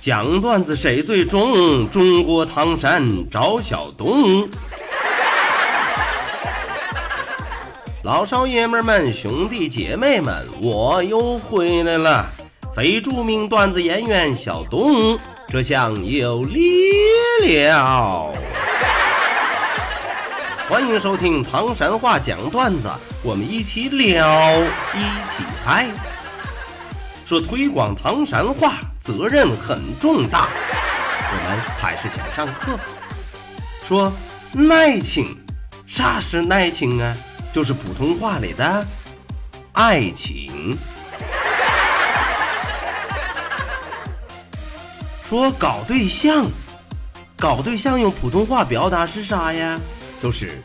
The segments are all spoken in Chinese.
讲段子谁最重？中国唐山找小东。老少爷们们、兄弟姐妹们，我又回来了！非著名段子演员小东，这厢有力了。欢迎收听唐山话讲段子，我们一起聊，一起嗨。说推广唐山话。责任很重大，我们还是先上课。说爱情，啥是爱情啊？就是普通话里的爱情。说搞对象，搞对象用普通话表达是啥呀？就是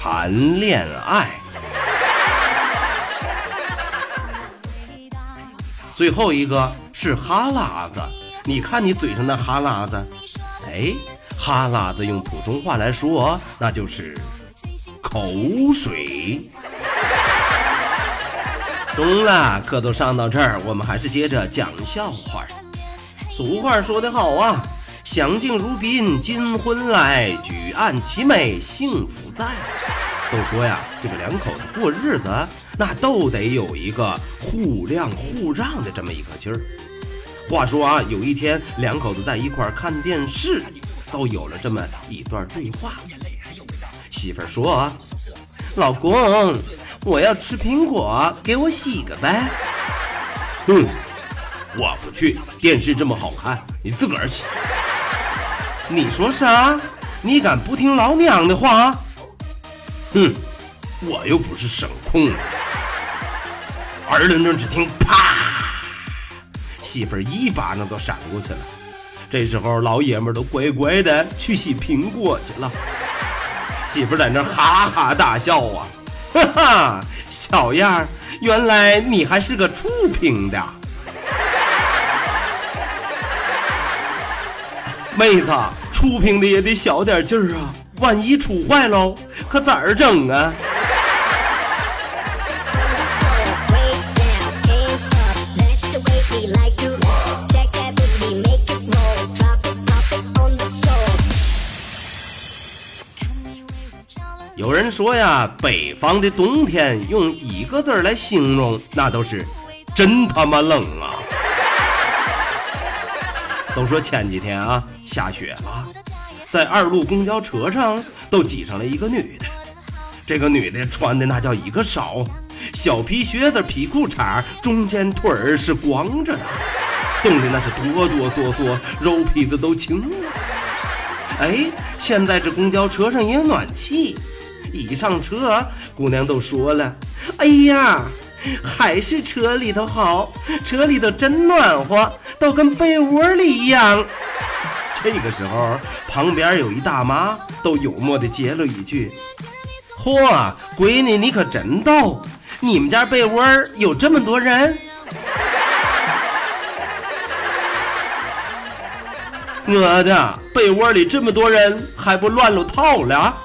谈恋爱。最后一个是哈喇子，你看你嘴上的哈喇子，哎，哈喇子用普通话来说，那就是口水。懂了，课都上到这儿，我们还是接着讲笑话。俗话说得好啊，相敬如宾，金婚来，举案齐眉，幸福在。都说呀，这个两口子过日子。那都得有一个互谅互让的这么一个劲儿。话说啊，有一天两口子在一块儿看电视，都有了这么一段对话。媳妇儿说：“老公，我要吃苹果，给我洗个呗。”“哼，我不去，电视这么好看，你自个儿洗。”“你说啥？你敢不听老娘的话？”“哼，我又不是声控的。”二愣愣，只听啪，媳妇儿一巴掌都闪过去了。这时候老爷们都乖乖的去洗苹果去了。媳妇在那哈哈大笑啊，哈哈，小样儿，原来你还是个触屏的。妹子，触屏的也得小点劲儿啊，万一触坏喽，可咋整啊？有人说呀，北方的冬天用一个字来形容，那都是真他妈冷啊！都说前几天啊下雪了，在二路公交车上都挤上了一个女的，这个女的穿的那叫一个少，小皮靴子、皮裤衩，中间腿儿是光着的，冻的那是哆哆嗦嗦，肉皮子都青了。哎，现在这公交车上也有暖气。一上车，姑娘都说了：“哎呀，还是车里头好，车里头真暖和，都跟被窝里一样。” 这个时候，旁边有一大妈都幽默的接了一句：“嚯，闺女你可真逗，你们家被窝有这么多人？” 我的被窝里这么多人，还不乱了套了？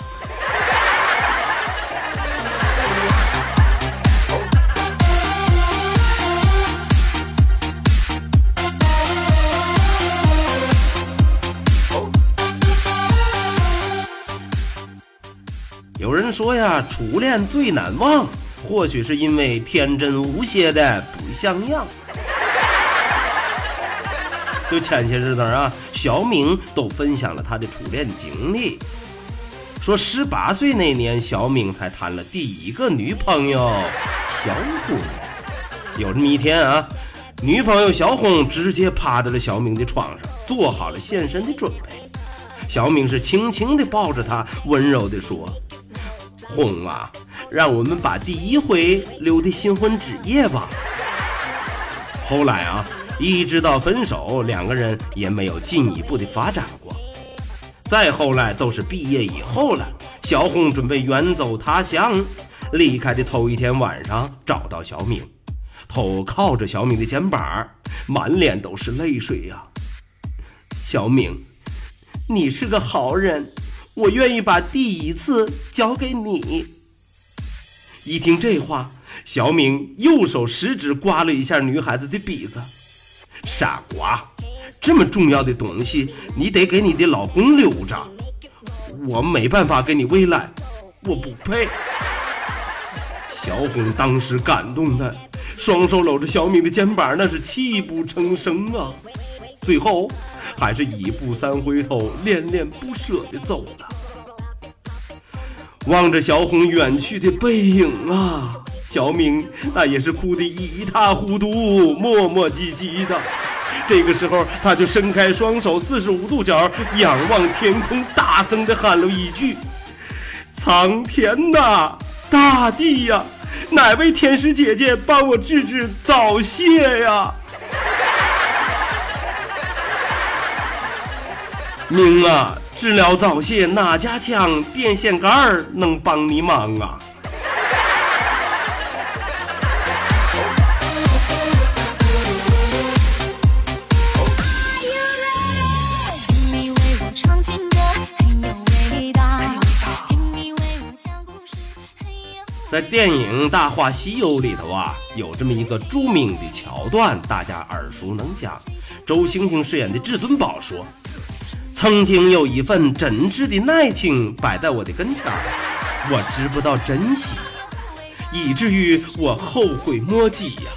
说呀，初恋最难忘，或许是因为天真无邪的不像样。就前些日子啊，小敏都分享了她的初恋经历，说十八岁那年，小敏才谈了第一个女朋友小红。有这么一天啊，女朋友小红直接趴在了小敏的床上，做好了现身的准备。小敏是轻轻地抱着她，温柔地说。红啊，让我们把第一回留的新婚之夜吧。后来啊，一直到分手，两个人也没有进一步的发展过。再后来都是毕业以后了，小红准备远走他乡，离开的头一天晚上找到小敏，头靠着小敏的肩膀，满脸都是泪水呀。小敏，你是个好人，我愿意把第一次交给你。一听这话，小敏右手食指刮了一下女孩子的鼻子，傻瓜。这么重要的东西，你得给你的老公留着。我没办法给你未来，我不配。小红当时感动的双手搂着小敏的肩膀，那是泣不成声啊。最后还是一步三回头，恋恋不舍的走了。望着小红远去的背影啊，小敏那也是哭得一塌糊涂，磨磨唧唧的。这个时候，他就伸开双手，四十五度角仰望天空，大声地喊了一句：“苍天呐，大地呀，哪位天使姐姐帮我治治早泄呀？”明啊，治疗早泄哪家强？电线杆儿能帮你忙啊！在电影《大话西游》里头啊，有这么一个著名的桥段，大家耳熟能详。周星星饰演的至尊宝说：“曾经有一份真挚的爱情摆在我的跟前，我知不道珍惜，以至于我后悔莫及呀。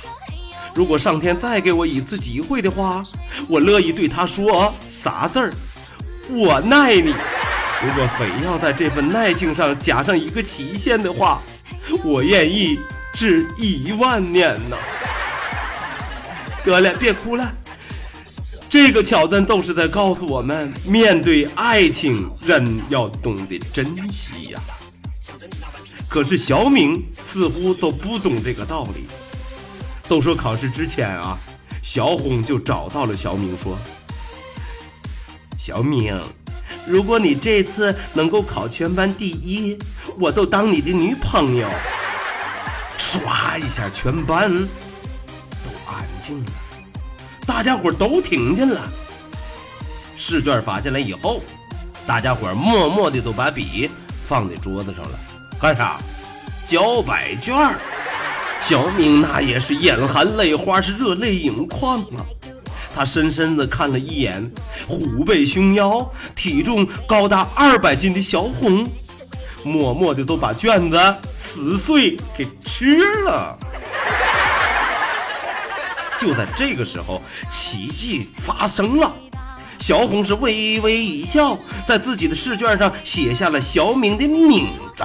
如果上天再给我一次机会的话，我乐意对他说啥字儿？我爱你。如果非要在这份爱情上加上一个期限的话。”我愿意至一万年呢。得了，别哭了。这个桥段都是在告诉我们，面对爱情，人要懂得珍惜呀。可是小明似乎都不懂这个道理。都说考试之前啊，小红就找到了小明，说：“小明，如果你这次能够考全班第一，我都当你的女朋友。”唰一下，全班都安静了，大家伙都听见了。试卷发下来以后，大家伙默默的都把笔放在桌子上了，干啥？交白卷。小明那也是眼含泪花，是热泪盈眶啊。他深深的看了一眼虎背熊腰、体重高达二百斤的小红。默默的都把卷子撕碎给吃了。就在这个时候，奇迹发生了，小红是微微一笑，在自己的试卷上写下了小明的名字。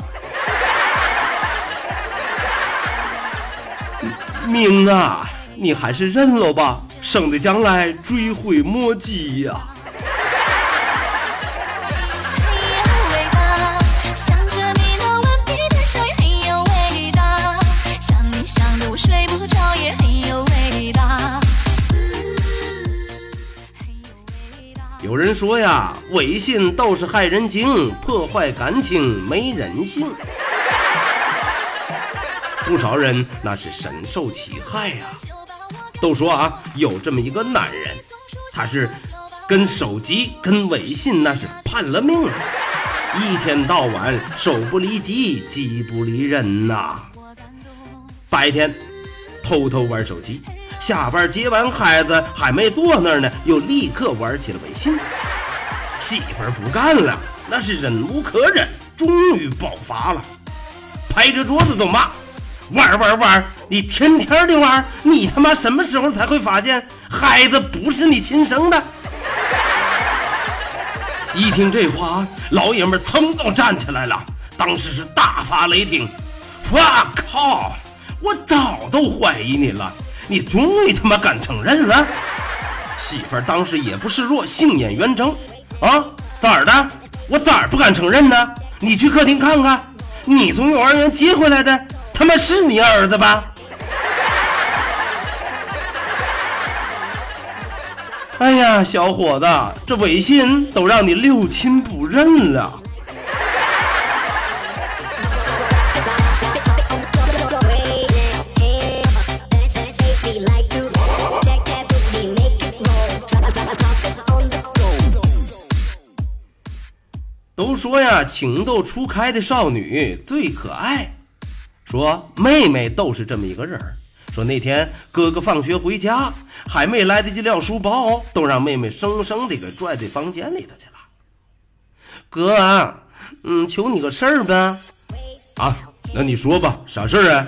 明啊，你还是认了吧，省得将来追悔莫及呀。有人说呀，微信都是害人精，破坏感情，没人性。不少人那是深受其害呀。都说啊，有这么一个男人，他是跟手机、跟微信那是判了命了，一天到晚手不离机，机不离人呐。白天偷偷玩手机。下班接完孩子还没坐那儿呢，又立刻玩起了微信。媳妇儿不干了，那是忍无可忍，终于爆发了，拍着桌子都骂：“玩玩玩！你天天的玩，你他妈什么时候才会发现孩子不是你亲生的？”一听这话，老爷们噌都站起来了，当时是大发雷霆：“我靠！我早都怀疑你了。”你终于他妈敢承认了！媳妇儿当时也不示弱，杏眼圆睁，啊，咋的？我咋不敢承认呢？你去客厅看看，你从幼儿园接回来的，他妈是你儿子吧？哎呀，小伙子，这微信都让你六亲不认了。说呀，情窦初开的少女最可爱。说妹妹都是这么一个人儿。说那天哥哥放学回家，还没来得及撂书包，都让妹妹生生的给拽在房间里头去了。哥啊，嗯，求你个事儿呗。啊，那你说吧，啥事儿啊？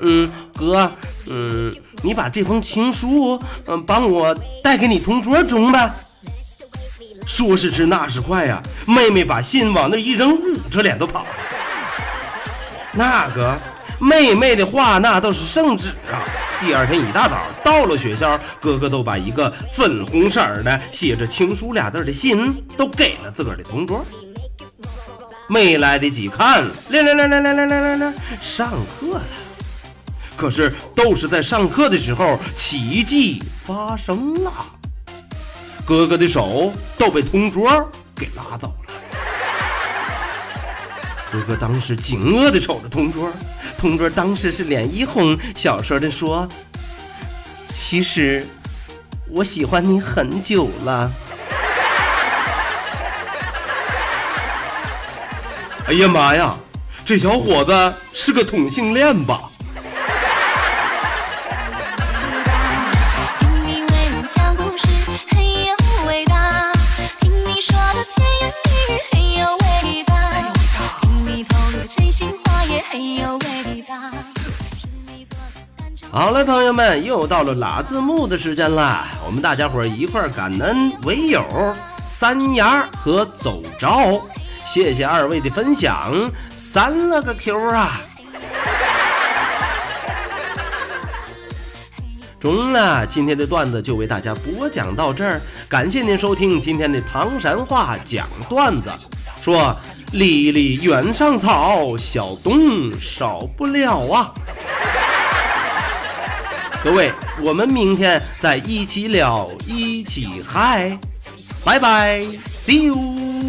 嗯，哥，嗯，你把这封情书，嗯，帮我带给你同桌中呗。说时迟，那时快呀，妹妹把信往那一扔，捂着脸都跑了。那个妹妹的话，那都是圣旨啊！第二天一大早到了学校，哥哥都把一个粉红色的写着“情书”俩字的信都给了自个儿的同桌。没来得及看，来来来来来来来来来，上课了。可是都是在上课的时候，奇迹发生了。哥哥的手都被同桌给拉走了。哥哥当时惊愕的瞅着同桌，同桌当时是脸一红，小声的说：“其实我喜欢你很久了。”哎呀妈呀，这小伙子是个同性恋吧？好了，朋友们，又到了拉字幕的时间了。我们大家伙一块感恩唯友三牙和走着，谢谢二位的分享，三了个 Q 啊！中了，今天的段子就为大家播讲到这儿，感谢您收听今天的唐山话讲段子。说离离原上草，小东少不了啊。各位，我们明天再一起聊，一起嗨，拜拜，See you。